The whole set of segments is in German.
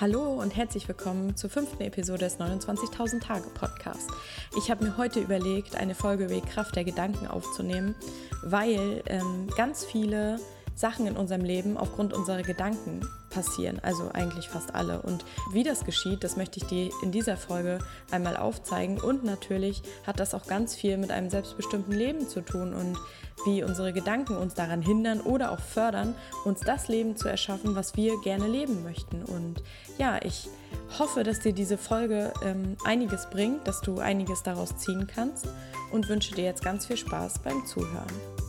Hallo und herzlich willkommen zur fünften Episode des 29.000 Tage Podcast. Ich habe mir heute überlegt, eine Folge über die Kraft der Gedanken aufzunehmen, weil ähm, ganz viele Sachen in unserem Leben aufgrund unserer Gedanken passieren, also eigentlich fast alle. Und wie das geschieht, das möchte ich dir in dieser Folge einmal aufzeigen. Und natürlich hat das auch ganz viel mit einem selbstbestimmten Leben zu tun und wie unsere Gedanken uns daran hindern oder auch fördern, uns das Leben zu erschaffen, was wir gerne leben möchten. Und ja, ich hoffe, dass dir diese Folge ähm, einiges bringt, dass du einiges daraus ziehen kannst und wünsche dir jetzt ganz viel Spaß beim Zuhören.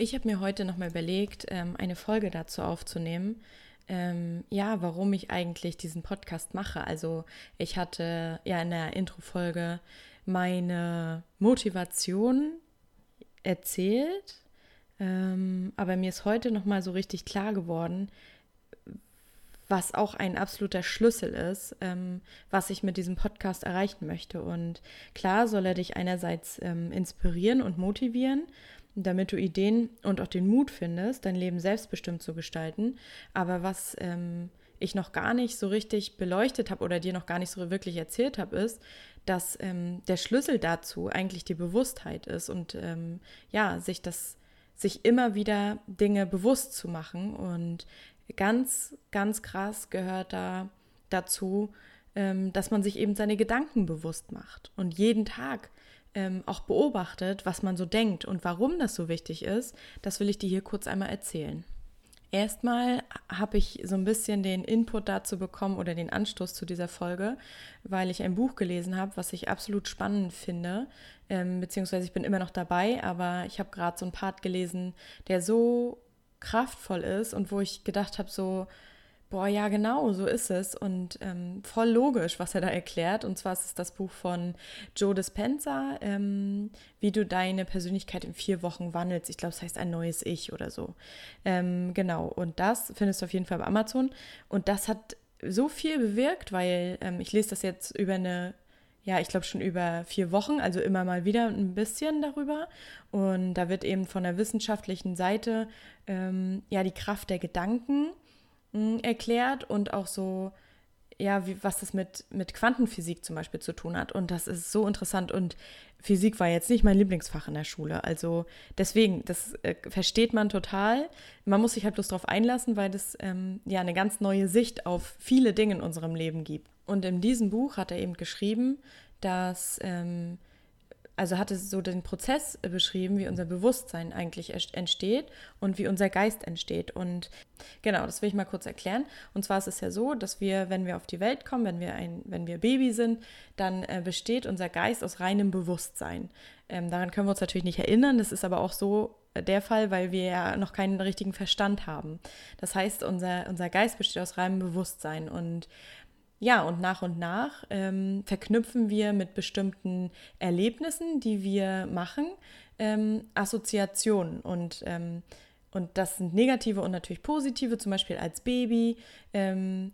Ich habe mir heute nochmal überlegt, ähm, eine Folge dazu aufzunehmen, ähm, ja, warum ich eigentlich diesen Podcast mache. Also ich hatte ja in der Intro-Folge meine Motivation erzählt, ähm, aber mir ist heute nochmal so richtig klar geworden, was auch ein absoluter Schlüssel ist, ähm, was ich mit diesem Podcast erreichen möchte. Und klar soll er dich einerseits ähm, inspirieren und motivieren damit du Ideen und auch den Mut findest, dein Leben selbstbestimmt zu gestalten. Aber was ähm, ich noch gar nicht so richtig beleuchtet habe oder dir noch gar nicht so wirklich erzählt habe, ist, dass ähm, der Schlüssel dazu eigentlich die Bewusstheit ist und ähm, ja, sich das, sich immer wieder Dinge bewusst zu machen. Und ganz, ganz krass gehört da dazu, ähm, dass man sich eben seine Gedanken bewusst macht und jeden Tag ähm, auch beobachtet, was man so denkt und warum das so wichtig ist, das will ich dir hier kurz einmal erzählen. Erstmal habe ich so ein bisschen den Input dazu bekommen oder den Anstoß zu dieser Folge, weil ich ein Buch gelesen habe, was ich absolut spannend finde, ähm, beziehungsweise ich bin immer noch dabei, aber ich habe gerade so einen Part gelesen, der so kraftvoll ist und wo ich gedacht habe, so, Boah, ja, genau, so ist es. Und ähm, voll logisch, was er da erklärt. Und zwar ist es das Buch von Joe Dispenza, ähm, wie du deine Persönlichkeit in vier Wochen wandelst. Ich glaube, es heißt ein neues Ich oder so. Ähm, genau, und das findest du auf jeden Fall bei Amazon. Und das hat so viel bewirkt, weil ähm, ich lese das jetzt über eine ja, ich glaube schon über vier Wochen, also immer mal wieder ein bisschen darüber. Und da wird eben von der wissenschaftlichen Seite ähm, ja die Kraft der Gedanken erklärt und auch so, ja, wie, was das mit, mit Quantenphysik zum Beispiel zu tun hat. Und das ist so interessant. Und Physik war jetzt nicht mein Lieblingsfach in der Schule. Also deswegen, das äh, versteht man total. Man muss sich halt bloß darauf einlassen, weil das ähm, ja eine ganz neue Sicht auf viele Dinge in unserem Leben gibt. Und in diesem Buch hat er eben geschrieben, dass ähm, also hatte so den Prozess beschrieben, wie unser Bewusstsein eigentlich entsteht und wie unser Geist entsteht. Und genau, das will ich mal kurz erklären. Und zwar ist es ja so, dass wir, wenn wir auf die Welt kommen, wenn wir ein, wenn wir Baby sind, dann äh, besteht unser Geist aus reinem Bewusstsein. Ähm, daran können wir uns natürlich nicht erinnern. Das ist aber auch so äh, der Fall, weil wir ja noch keinen richtigen Verstand haben. Das heißt, unser, unser Geist besteht aus reinem Bewusstsein und ja, und nach und nach ähm, verknüpfen wir mit bestimmten Erlebnissen, die wir machen, ähm, Assoziationen. Und, ähm, und das sind negative und natürlich positive, zum Beispiel als Baby. Ähm,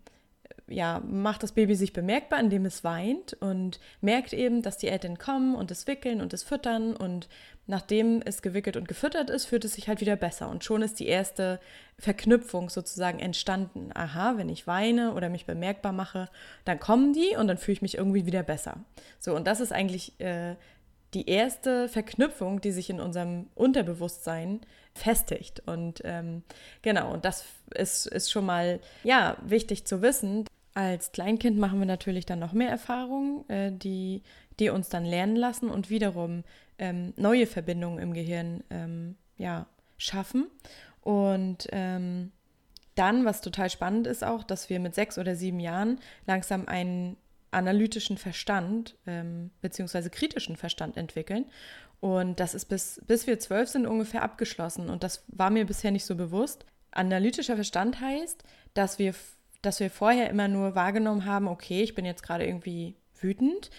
ja, macht das Baby sich bemerkbar, indem es weint und merkt eben, dass die Eltern kommen und es wickeln und es füttern und nachdem es gewickelt und gefüttert ist, fühlt es sich halt wieder besser und schon ist die erste Verknüpfung sozusagen entstanden. Aha, wenn ich weine oder mich bemerkbar mache, dann kommen die und dann fühle ich mich irgendwie wieder besser. So, und das ist eigentlich äh, die erste Verknüpfung, die sich in unserem Unterbewusstsein festigt. Und ähm, genau, und das ist, ist schon mal ja wichtig zu wissen. Als Kleinkind machen wir natürlich dann noch mehr Erfahrungen, äh, die, die uns dann lernen lassen und wiederum ähm, neue Verbindungen im Gehirn ähm, ja, schaffen. Und ähm, dann, was total spannend ist auch, dass wir mit sechs oder sieben Jahren langsam einen analytischen Verstand ähm, beziehungsweise kritischen Verstand entwickeln. Und das ist bis, bis wir zwölf sind ungefähr abgeschlossen. Und das war mir bisher nicht so bewusst. Analytischer Verstand heißt, dass wir, dass wir vorher immer nur wahrgenommen haben, okay, ich bin jetzt gerade irgendwie wütend,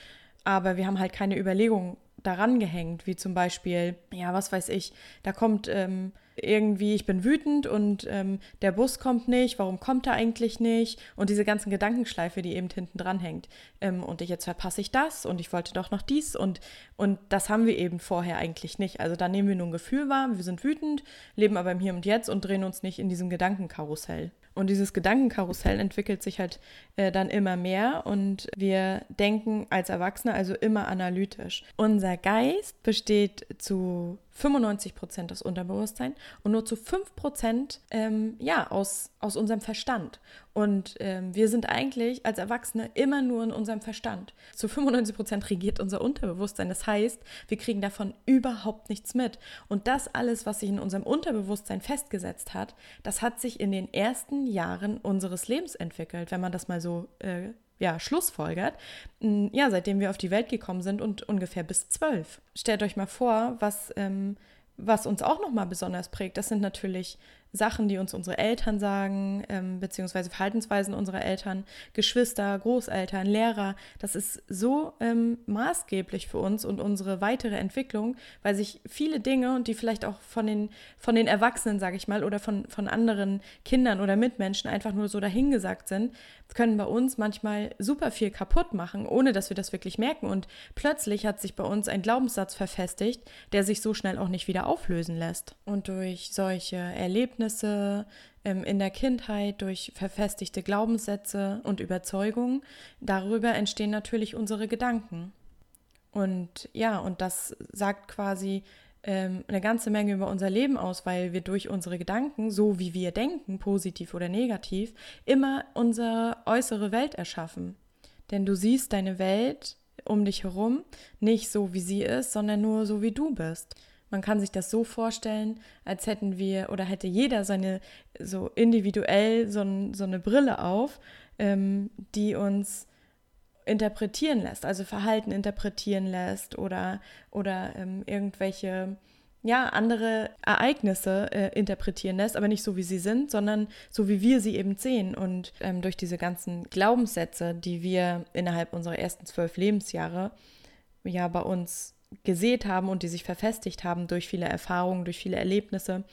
aber wir haben halt keine Überlegung daran gehängt, wie zum Beispiel, ja, was weiß ich, da kommt ähm, irgendwie, ich bin wütend und ähm, der Bus kommt nicht, warum kommt er eigentlich nicht? Und diese ganzen Gedankenschleife, die eben hinten dran hängt. Ähm, und jetzt verpasse ich das und ich wollte doch noch dies und, und das haben wir eben vorher eigentlich nicht. Also da nehmen wir nur ein Gefühl wahr, wir sind wütend, leben aber im Hier und Jetzt und drehen uns nicht in diesem Gedankenkarussell. Und dieses Gedankenkarussell entwickelt sich halt äh, dann immer mehr und wir denken als Erwachsene also immer analytisch. Unser Geist besteht zu 95 Prozent aus Unterbewusstsein und nur zu 5 Prozent ähm, ja, aus, aus unserem Verstand. Und ähm, wir sind eigentlich als Erwachsene immer nur in unserem Verstand. Zu 95 Prozent regiert unser Unterbewusstsein. Das heißt, wir kriegen davon überhaupt nichts mit. Und das alles, was sich in unserem Unterbewusstsein festgesetzt hat, das hat sich in den ersten Jahren unseres Lebens entwickelt, wenn man das mal so äh, ja, schlussfolgert, ja, seitdem wir auf die Welt gekommen sind und ungefähr bis zwölf. Stellt euch mal vor, was, ähm, was uns auch nochmal besonders prägt. Das sind natürlich Sachen, die uns unsere Eltern sagen, ähm, beziehungsweise Verhaltensweisen unserer Eltern, Geschwister, Großeltern, Lehrer. Das ist so ähm, maßgeblich für uns und unsere weitere Entwicklung, weil sich viele Dinge und die vielleicht auch von den, von den Erwachsenen, sage ich mal, oder von, von anderen Kindern oder Mitmenschen einfach nur so dahingesagt sind, können bei uns manchmal super viel kaputt machen, ohne dass wir das wirklich merken. Und plötzlich hat sich bei uns ein Glaubenssatz verfestigt, der sich so schnell auch nicht wieder auflösen lässt. Und durch solche Erlebnisse ähm, in der Kindheit, durch verfestigte Glaubenssätze und Überzeugungen, darüber entstehen natürlich unsere Gedanken. Und ja, und das sagt quasi eine ganze Menge über unser Leben aus, weil wir durch unsere Gedanken, so wie wir denken, positiv oder negativ, immer unsere äußere Welt erschaffen. Denn du siehst deine Welt um dich herum nicht so, wie sie ist, sondern nur so, wie du bist. Man kann sich das so vorstellen, als hätten wir oder hätte jeder seine so individuell so, so eine Brille auf, ähm, die uns interpretieren lässt, also Verhalten interpretieren lässt oder, oder ähm, irgendwelche ja, andere Ereignisse äh, interpretieren lässt, aber nicht so, wie sie sind, sondern so, wie wir sie eben sehen. Und ähm, durch diese ganzen Glaubenssätze, die wir innerhalb unserer ersten zwölf Lebensjahre ja bei uns gesät haben und die sich verfestigt haben durch viele Erfahrungen, durch viele Erlebnisse,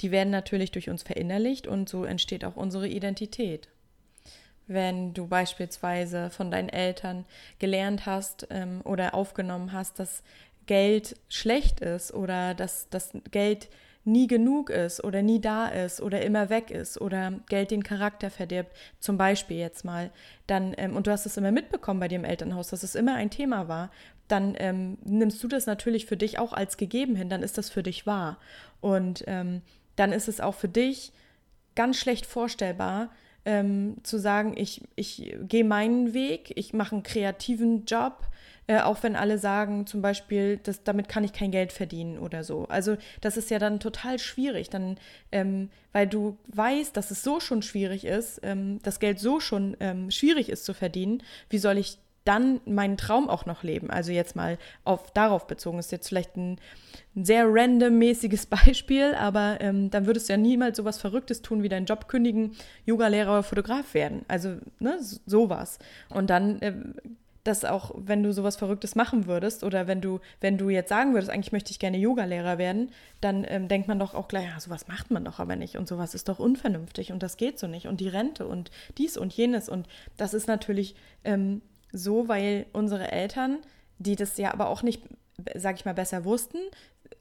die werden natürlich durch uns verinnerlicht und so entsteht auch unsere Identität wenn du beispielsweise von deinen Eltern gelernt hast ähm, oder aufgenommen hast, dass Geld schlecht ist oder dass das Geld nie genug ist oder nie da ist oder immer weg ist oder Geld den Charakter verdirbt, zum Beispiel jetzt mal, dann, ähm, und du hast es immer mitbekommen bei dir im Elternhaus, dass es immer ein Thema war, dann ähm, nimmst du das natürlich für dich auch als gegeben hin, dann ist das für dich wahr. Und ähm, dann ist es auch für dich ganz schlecht vorstellbar, ähm, zu sagen, ich, ich gehe meinen Weg, ich mache einen kreativen Job, äh, auch wenn alle sagen, zum Beispiel, das, damit kann ich kein Geld verdienen oder so. Also das ist ja dann total schwierig, dann, ähm, weil du weißt, dass es so schon schwierig ist, ähm, das Geld so schon ähm, schwierig ist zu verdienen, wie soll ich dann meinen Traum auch noch leben. Also jetzt mal auf darauf bezogen. Ist jetzt vielleicht ein, ein sehr random-mäßiges Beispiel, aber ähm, dann würdest du ja niemals sowas Verrücktes tun, wie deinen Job kündigen, Yoga-Lehrer oder Fotograf werden. Also ne, sowas. Und dann äh, dass auch, wenn du sowas Verrücktes machen würdest oder wenn du, wenn du jetzt sagen würdest, eigentlich möchte ich gerne Yoga-Lehrer werden, dann ähm, denkt man doch auch gleich, ja, sowas macht man doch aber nicht und sowas ist doch unvernünftig und das geht so nicht und die Rente und dies und jenes und das ist natürlich ähm, so, weil unsere Eltern, die das ja aber auch nicht, sag ich mal, besser wussten,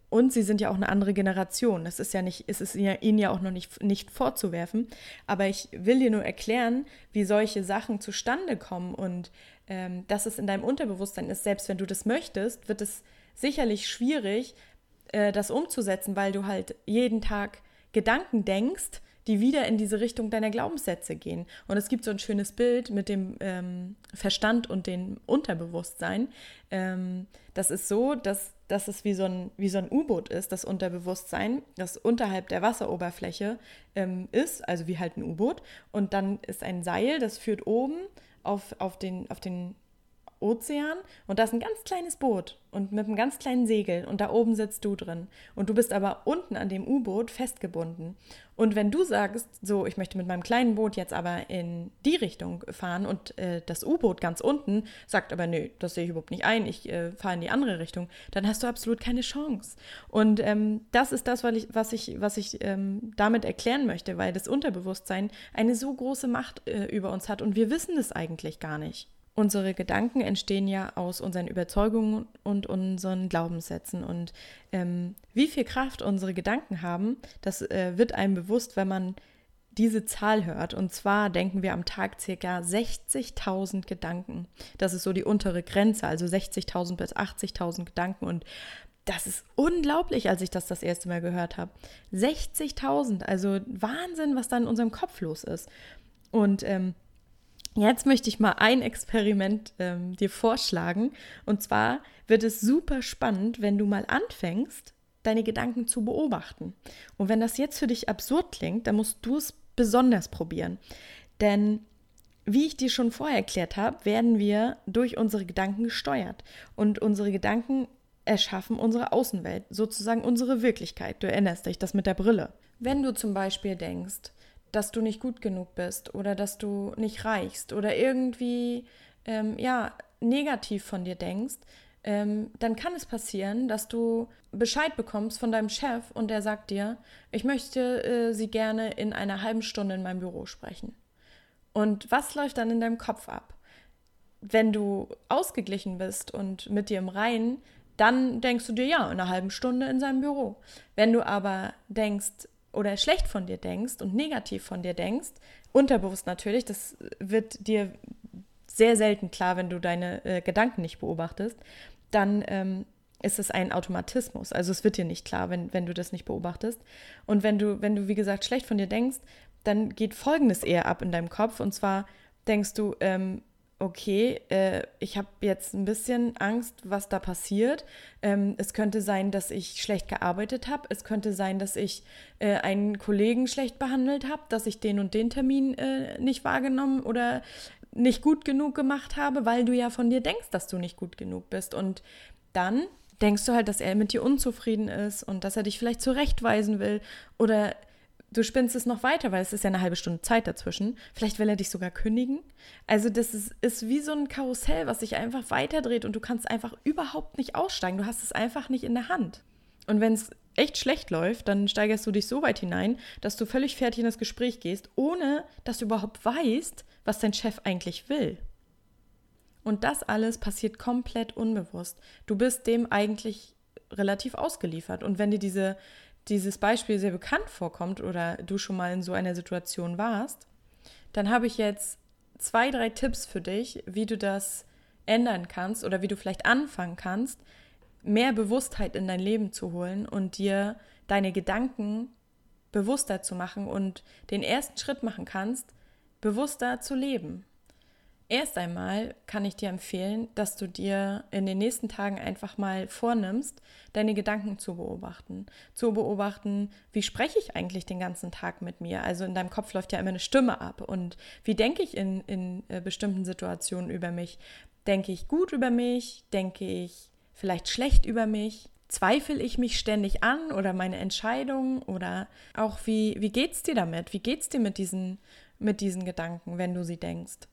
und sie sind ja auch eine andere Generation. Das ist ja nicht, es ist ihnen ja auch noch nicht, nicht vorzuwerfen. Aber ich will dir nur erklären, wie solche Sachen zustande kommen und ähm, dass es in deinem Unterbewusstsein ist. Selbst wenn du das möchtest, wird es sicherlich schwierig, äh, das umzusetzen, weil du halt jeden Tag Gedanken denkst, die wieder in diese Richtung deiner Glaubenssätze gehen. Und es gibt so ein schönes Bild mit dem ähm, Verstand und dem Unterbewusstsein. Ähm, das ist so, dass, dass es wie so ein, so ein U-Boot ist, das Unterbewusstsein, das unterhalb der Wasseroberfläche ähm, ist, also wie halt ein U-Boot. Und dann ist ein Seil, das führt oben auf, auf, den, auf den Ozean und da ist ein ganz kleines Boot und mit einem ganz kleinen Segel und da oben sitzt du drin und du bist aber unten an dem U-Boot festgebunden. Und wenn du sagst, so, ich möchte mit meinem kleinen Boot jetzt aber in die Richtung fahren und äh, das U-Boot ganz unten sagt aber, nö, das sehe ich überhaupt nicht ein, ich äh, fahre in die andere Richtung, dann hast du absolut keine Chance. Und ähm, das ist das, was ich, was ich, was ich ähm, damit erklären möchte, weil das Unterbewusstsein eine so große Macht äh, über uns hat und wir wissen es eigentlich gar nicht. Unsere Gedanken entstehen ja aus unseren Überzeugungen und unseren Glaubenssätzen. Und ähm, wie viel Kraft unsere Gedanken haben, das äh, wird einem bewusst, wenn man diese Zahl hört. Und zwar denken wir am Tag circa 60.000 Gedanken. Das ist so die untere Grenze, also 60.000 bis 80.000 Gedanken. Und das ist unglaublich, als ich das das erste Mal gehört habe. 60.000, also Wahnsinn, was da in unserem Kopf los ist. Und ähm, Jetzt möchte ich mal ein Experiment ähm, dir vorschlagen. Und zwar wird es super spannend, wenn du mal anfängst, deine Gedanken zu beobachten. Und wenn das jetzt für dich absurd klingt, dann musst du es besonders probieren. Denn wie ich dir schon vorher erklärt habe, werden wir durch unsere Gedanken gesteuert. Und unsere Gedanken erschaffen unsere Außenwelt, sozusagen unsere Wirklichkeit. Du erinnerst dich, das mit der Brille. Wenn du zum Beispiel denkst, dass du nicht gut genug bist oder dass du nicht reichst oder irgendwie ähm, ja negativ von dir denkst, ähm, dann kann es passieren, dass du Bescheid bekommst von deinem Chef und der sagt dir, ich möchte äh, Sie gerne in einer halben Stunde in meinem Büro sprechen. Und was läuft dann in deinem Kopf ab? Wenn du ausgeglichen bist und mit dir im Reinen, dann denkst du dir, ja, in einer halben Stunde in seinem Büro. Wenn du aber denkst, oder schlecht von dir denkst und negativ von dir denkst, unterbewusst natürlich, das wird dir sehr selten klar, wenn du deine äh, Gedanken nicht beobachtest, dann ähm, ist es ein Automatismus. Also es wird dir nicht klar, wenn, wenn du das nicht beobachtest. Und wenn du, wenn du, wie gesagt, schlecht von dir denkst, dann geht Folgendes eher ab in deinem Kopf. Und zwar denkst du, ähm, okay, äh, ich habe jetzt ein bisschen Angst, was da passiert. Ähm, es könnte sein, dass ich schlecht gearbeitet habe. Es könnte sein, dass ich äh, einen Kollegen schlecht behandelt habe, dass ich den und den Termin äh, nicht wahrgenommen oder nicht gut genug gemacht habe, weil du ja von dir denkst, dass du nicht gut genug bist. Und dann denkst du halt, dass er mit dir unzufrieden ist und dass er dich vielleicht zurechtweisen will oder du spinnst es noch weiter, weil es ist ja eine halbe Stunde Zeit dazwischen. Vielleicht will er dich sogar kündigen. Also das ist, ist wie so ein Karussell, was sich einfach weiterdreht und du kannst einfach überhaupt nicht aussteigen. Du hast es einfach nicht in der Hand. Und wenn es echt schlecht läuft, dann steigerst du dich so weit hinein, dass du völlig fertig in das Gespräch gehst, ohne dass du überhaupt weißt, was dein Chef eigentlich will. Und das alles passiert komplett unbewusst. Du bist dem eigentlich relativ ausgeliefert. Und wenn dir diese dieses Beispiel sehr bekannt vorkommt oder du schon mal in so einer Situation warst, dann habe ich jetzt zwei, drei Tipps für dich, wie du das ändern kannst oder wie du vielleicht anfangen kannst, mehr Bewusstheit in dein Leben zu holen und dir deine Gedanken bewusster zu machen und den ersten Schritt machen kannst, bewusster zu leben. Erst einmal kann ich dir empfehlen, dass du dir in den nächsten Tagen einfach mal vornimmst, deine Gedanken zu beobachten. Zu beobachten, wie spreche ich eigentlich den ganzen Tag mit mir? Also in deinem Kopf läuft ja immer eine Stimme ab. Und wie denke ich in, in äh, bestimmten Situationen über mich? Denke ich gut über mich? Denke ich vielleicht schlecht über mich? Zweifle ich mich ständig an oder meine Entscheidungen? Oder auch wie, wie geht es dir damit? Wie geht es dir mit diesen, mit diesen Gedanken, wenn du sie denkst?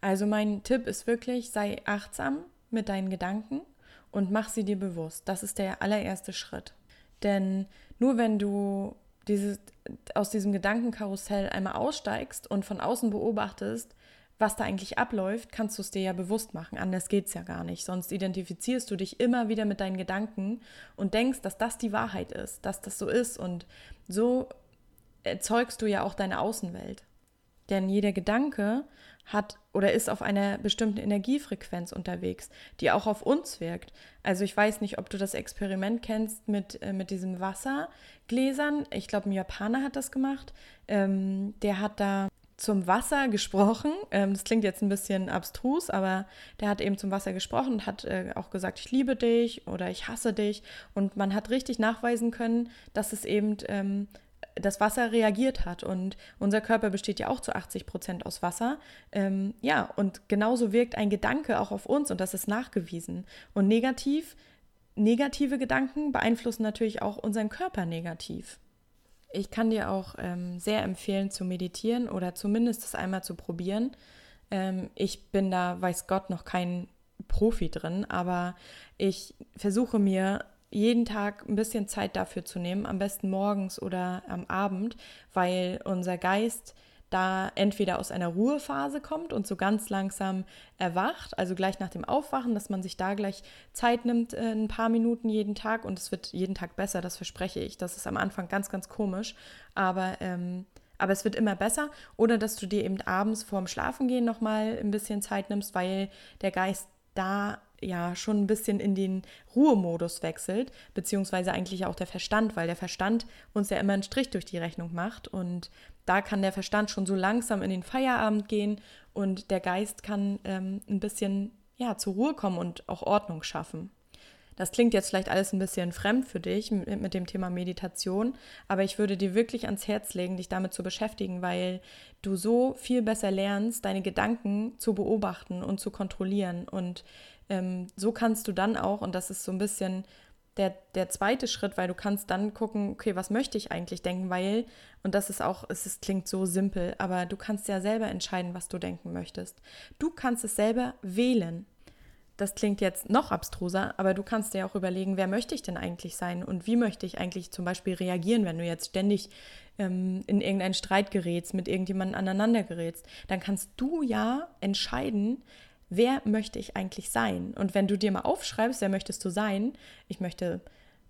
Also mein Tipp ist wirklich, sei achtsam mit deinen Gedanken und mach sie dir bewusst. Das ist der allererste Schritt. Denn nur wenn du dieses, aus diesem Gedankenkarussell einmal aussteigst und von außen beobachtest, was da eigentlich abläuft, kannst du es dir ja bewusst machen. Anders geht es ja gar nicht. Sonst identifizierst du dich immer wieder mit deinen Gedanken und denkst, dass das die Wahrheit ist, dass das so ist. Und so erzeugst du ja auch deine Außenwelt. Denn jeder Gedanke hat oder ist auf einer bestimmten Energiefrequenz unterwegs, die auch auf uns wirkt. Also ich weiß nicht, ob du das Experiment kennst mit, äh, mit diesen Wassergläsern. Ich glaube, ein Japaner hat das gemacht. Ähm, der hat da zum Wasser gesprochen. Ähm, das klingt jetzt ein bisschen abstrus, aber der hat eben zum Wasser gesprochen und hat äh, auch gesagt, ich liebe dich oder ich hasse dich. Und man hat richtig nachweisen können, dass es eben ähm, das Wasser reagiert hat. Und unser Körper besteht ja auch zu 80 Prozent aus Wasser. Ähm, ja, und genauso wirkt ein Gedanke auch auf uns und das ist nachgewiesen. Und negativ, negative Gedanken beeinflussen natürlich auch unseren Körper negativ. Ich kann dir auch ähm, sehr empfehlen zu meditieren oder zumindest das einmal zu probieren. Ähm, ich bin da, weiß Gott, noch kein Profi drin, aber ich versuche mir jeden Tag ein bisschen Zeit dafür zu nehmen, am besten morgens oder am Abend, weil unser Geist da entweder aus einer Ruhephase kommt und so ganz langsam erwacht, also gleich nach dem Aufwachen, dass man sich da gleich Zeit nimmt, äh, ein paar Minuten jeden Tag und es wird jeden Tag besser, das verspreche ich. Das ist am Anfang ganz, ganz komisch, aber, ähm, aber es wird immer besser. Oder dass du dir eben abends vorm Schlafengehen nochmal ein bisschen Zeit nimmst, weil der Geist da ja schon ein bisschen in den Ruhemodus wechselt, beziehungsweise eigentlich auch der Verstand, weil der Verstand uns ja immer einen Strich durch die Rechnung macht und da kann der Verstand schon so langsam in den Feierabend gehen und der Geist kann ähm, ein bisschen ja zur Ruhe kommen und auch Ordnung schaffen. Das klingt jetzt vielleicht alles ein bisschen fremd für dich mit, mit, dem Thema Meditation, aber ich würde dir wirklich ans Herz legen, dich damit zu beschäftigen, weil du so viel besser lernst, deine Gedanken zu beobachten und zu kontrollieren. Und ähm, so kannst du dann auch, und das ist so ein bisschen der, der zweite Schritt, weil du kannst dann gucken, okay, was möchte ich eigentlich denken, weil, und das ist auch, es ist, klingt so simpel, aber du kannst ja selber entscheiden, was du denken möchtest. Du kannst es selber wählen das klingt jetzt noch abstruser, aber du kannst dir auch überlegen, wer möchte ich denn eigentlich sein und wie möchte ich eigentlich zum Beispiel reagieren, wenn du jetzt ständig ähm, in irgendeinen Streit gerätst, mit irgendjemandem aneinander gerätst. Dann kannst du ja entscheiden, wer möchte ich eigentlich sein. Und wenn du dir mal aufschreibst, wer möchtest du sein, ich möchte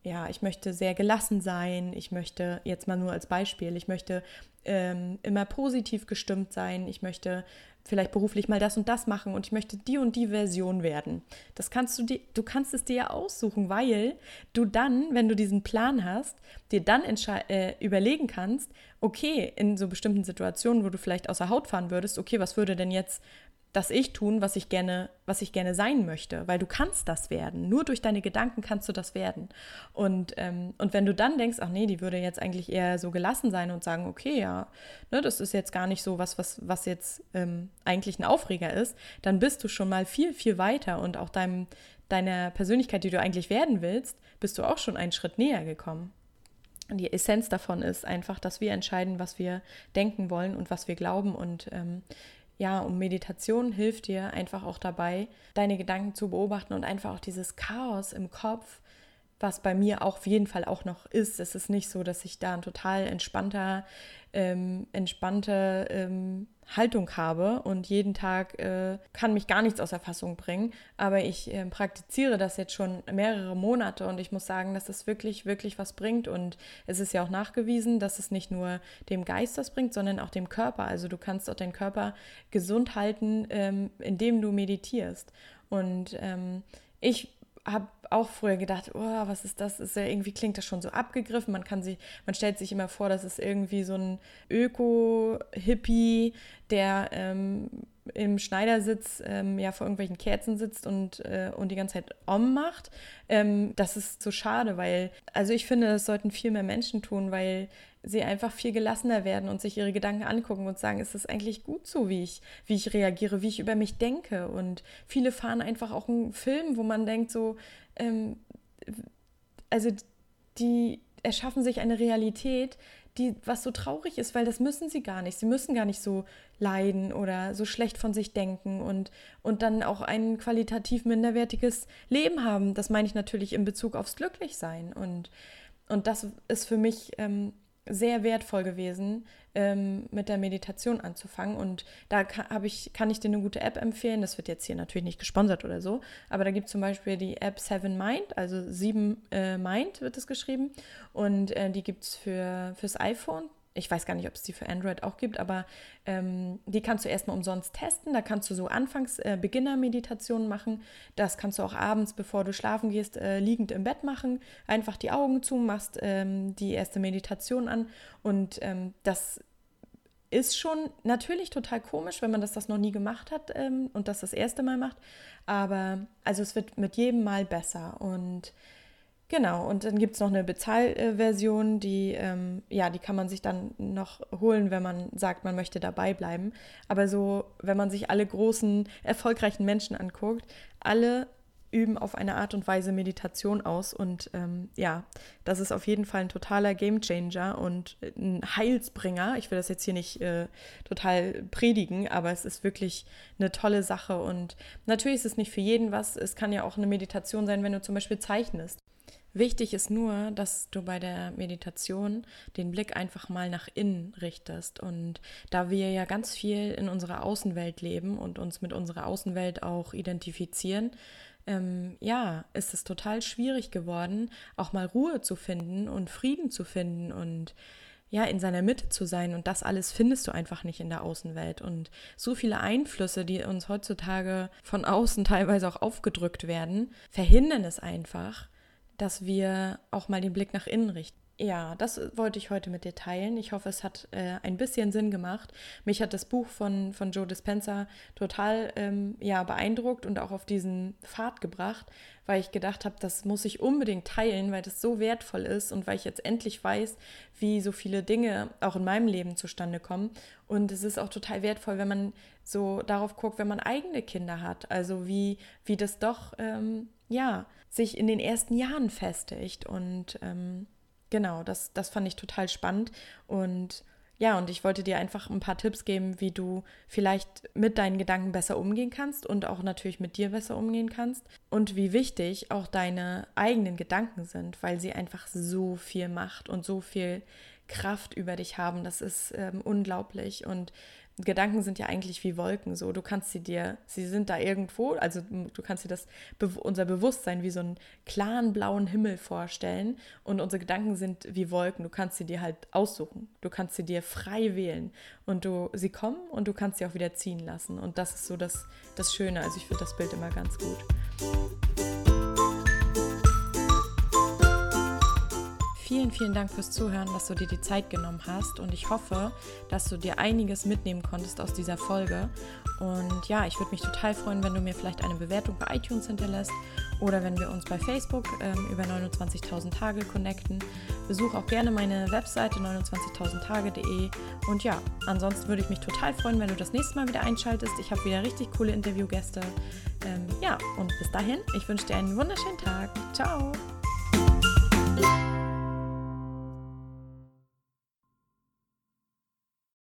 ja, ich möchte sehr gelassen sein, ich möchte, jetzt mal nur als Beispiel, ich möchte ähm, immer positiv gestimmt sein, ich möchte vielleicht beruflich mal das und das machen und ich möchte die und die Version werden. Das kannst du dir, du kannst es dir ja aussuchen, weil du dann, wenn du diesen Plan hast, dir dann äh, überlegen kannst, okay, in so bestimmten Situationen, wo du vielleicht außer Haut fahren würdest, okay, was würde denn jetzt das Ich tun, was ich gerne, was ich gerne sein möchte, weil du kannst das werden. Nur durch deine Gedanken kannst du das werden. Und, ähm, und wenn du dann denkst, ach nee, die würde jetzt eigentlich eher so gelassen sein und sagen, okay, ja, ne, das ist jetzt gar nicht so was, was, was jetzt ähm, eigentlich ein Aufreger ist, dann bist du schon mal viel, viel weiter und auch deinem, deiner Persönlichkeit, die du eigentlich werden willst, bist du auch schon einen Schritt näher gekommen. Und die Essenz davon ist einfach, dass wir entscheiden, was wir denken wollen und was wir glauben. Und ähm, ja, und Meditation hilft dir einfach auch dabei, deine Gedanken zu beobachten und einfach auch dieses Chaos im Kopf, was bei mir auch auf jeden Fall auch noch ist. Es ist nicht so, dass ich da ein total entspannter, ähm, entspannte ähm, Haltung habe und jeden Tag äh, kann mich gar nichts aus der Fassung bringen. Aber ich äh, praktiziere das jetzt schon mehrere Monate und ich muss sagen, dass es wirklich, wirklich was bringt. Und es ist ja auch nachgewiesen, dass es nicht nur dem Geist was bringt, sondern auch dem Körper. Also du kannst auch deinen Körper gesund halten, ähm, indem du meditierst. Und ähm, ich habe auch früher gedacht, oh, was ist das? Ist ja irgendwie klingt das schon so abgegriffen. Man kann sich, man stellt sich immer vor, das ist irgendwie so ein Öko-Hippie, der ähm, im Schneidersitz ähm, ja vor irgendwelchen Kerzen sitzt und, äh, und die ganze Zeit Om macht. Ähm, das ist so schade, weil, also ich finde, das sollten viel mehr Menschen tun, weil sie einfach viel gelassener werden und sich ihre Gedanken angucken und sagen, ist es eigentlich gut so, wie ich, wie ich reagiere, wie ich über mich denke. Und viele fahren einfach auch einen Film, wo man denkt, so, ähm, also die erschaffen sich eine Realität, die was so traurig ist, weil das müssen sie gar nicht. Sie müssen gar nicht so leiden oder so schlecht von sich denken und, und dann auch ein qualitativ minderwertiges Leben haben. Das meine ich natürlich in Bezug aufs Glücklichsein. Und, und das ist für mich ähm, sehr wertvoll gewesen, ähm, mit der Meditation anzufangen. Und da kann, ich, kann ich dir eine gute App empfehlen. Das wird jetzt hier natürlich nicht gesponsert oder so, aber da gibt es zum Beispiel die App Seven Mind, also sieben äh, Mind wird es geschrieben. Und äh, die gibt es für, fürs iPhone ich weiß gar nicht, ob es die für Android auch gibt, aber ähm, die kannst du erstmal umsonst testen. Da kannst du so Anfangs-Beginner-Meditationen äh, machen. Das kannst du auch abends, bevor du schlafen gehst, äh, liegend im Bett machen. Einfach die Augen zu, machst ähm, die erste Meditation an und ähm, das ist schon natürlich total komisch, wenn man das, das noch nie gemacht hat ähm, und das das erste Mal macht. Aber also es wird mit jedem Mal besser und Genau, und dann gibt es noch eine Bezahlversion, die, ähm, ja, die kann man sich dann noch holen, wenn man sagt, man möchte dabei bleiben. Aber so, wenn man sich alle großen, erfolgreichen Menschen anguckt, alle üben auf eine Art und Weise Meditation aus. Und ähm, ja, das ist auf jeden Fall ein totaler Gamechanger und ein Heilsbringer. Ich will das jetzt hier nicht äh, total predigen, aber es ist wirklich eine tolle Sache. Und natürlich ist es nicht für jeden was. Es kann ja auch eine Meditation sein, wenn du zum Beispiel zeichnest. Wichtig ist nur, dass du bei der Meditation den Blick einfach mal nach innen richtest. Und da wir ja ganz viel in unserer Außenwelt leben und uns mit unserer Außenwelt auch identifizieren, ähm, ja, ist es total schwierig geworden, auch mal Ruhe zu finden und Frieden zu finden und ja, in seiner Mitte zu sein. Und das alles findest du einfach nicht in der Außenwelt. Und so viele Einflüsse, die uns heutzutage von außen teilweise auch aufgedrückt werden, verhindern es einfach, dass wir auch mal den Blick nach innen richten. Ja, das wollte ich heute mit dir teilen. Ich hoffe, es hat äh, ein bisschen Sinn gemacht. Mich hat das Buch von, von Joe Dispenza total ähm, ja, beeindruckt und auch auf diesen Pfad gebracht, weil ich gedacht habe, das muss ich unbedingt teilen, weil das so wertvoll ist und weil ich jetzt endlich weiß, wie so viele Dinge auch in meinem Leben zustande kommen. Und es ist auch total wertvoll, wenn man so darauf guckt, wenn man eigene Kinder hat. Also wie, wie das doch, ähm, ja, sich in den ersten Jahren festigt. Und ähm, genau, das, das fand ich total spannend. Und ja, und ich wollte dir einfach ein paar Tipps geben, wie du vielleicht mit deinen Gedanken besser umgehen kannst und auch natürlich mit dir besser umgehen kannst. Und wie wichtig auch deine eigenen Gedanken sind, weil sie einfach so viel Macht und so viel Kraft über dich haben. Das ist ähm, unglaublich. Und Gedanken sind ja eigentlich wie Wolken so. Du kannst sie dir, sie sind da irgendwo, also du kannst dir das, unser Bewusstsein wie so einen klaren blauen Himmel vorstellen und unsere Gedanken sind wie Wolken. Du kannst sie dir halt aussuchen. Du kannst sie dir frei wählen und du, sie kommen und du kannst sie auch wieder ziehen lassen. Und das ist so das, das Schöne. Also ich finde das Bild immer ganz gut. Vielen, vielen Dank fürs Zuhören, dass du dir die Zeit genommen hast und ich hoffe, dass du dir einiges mitnehmen konntest aus dieser Folge. Und ja, ich würde mich total freuen, wenn du mir vielleicht eine Bewertung bei iTunes hinterlässt oder wenn wir uns bei Facebook ähm, über 29.000 Tage connecten. Besuch auch gerne meine Webseite 29.000tage.de und ja, ansonsten würde ich mich total freuen, wenn du das nächste Mal wieder einschaltest. Ich habe wieder richtig coole Interviewgäste. Ähm, ja, und bis dahin, ich wünsche dir einen wunderschönen Tag. Ciao!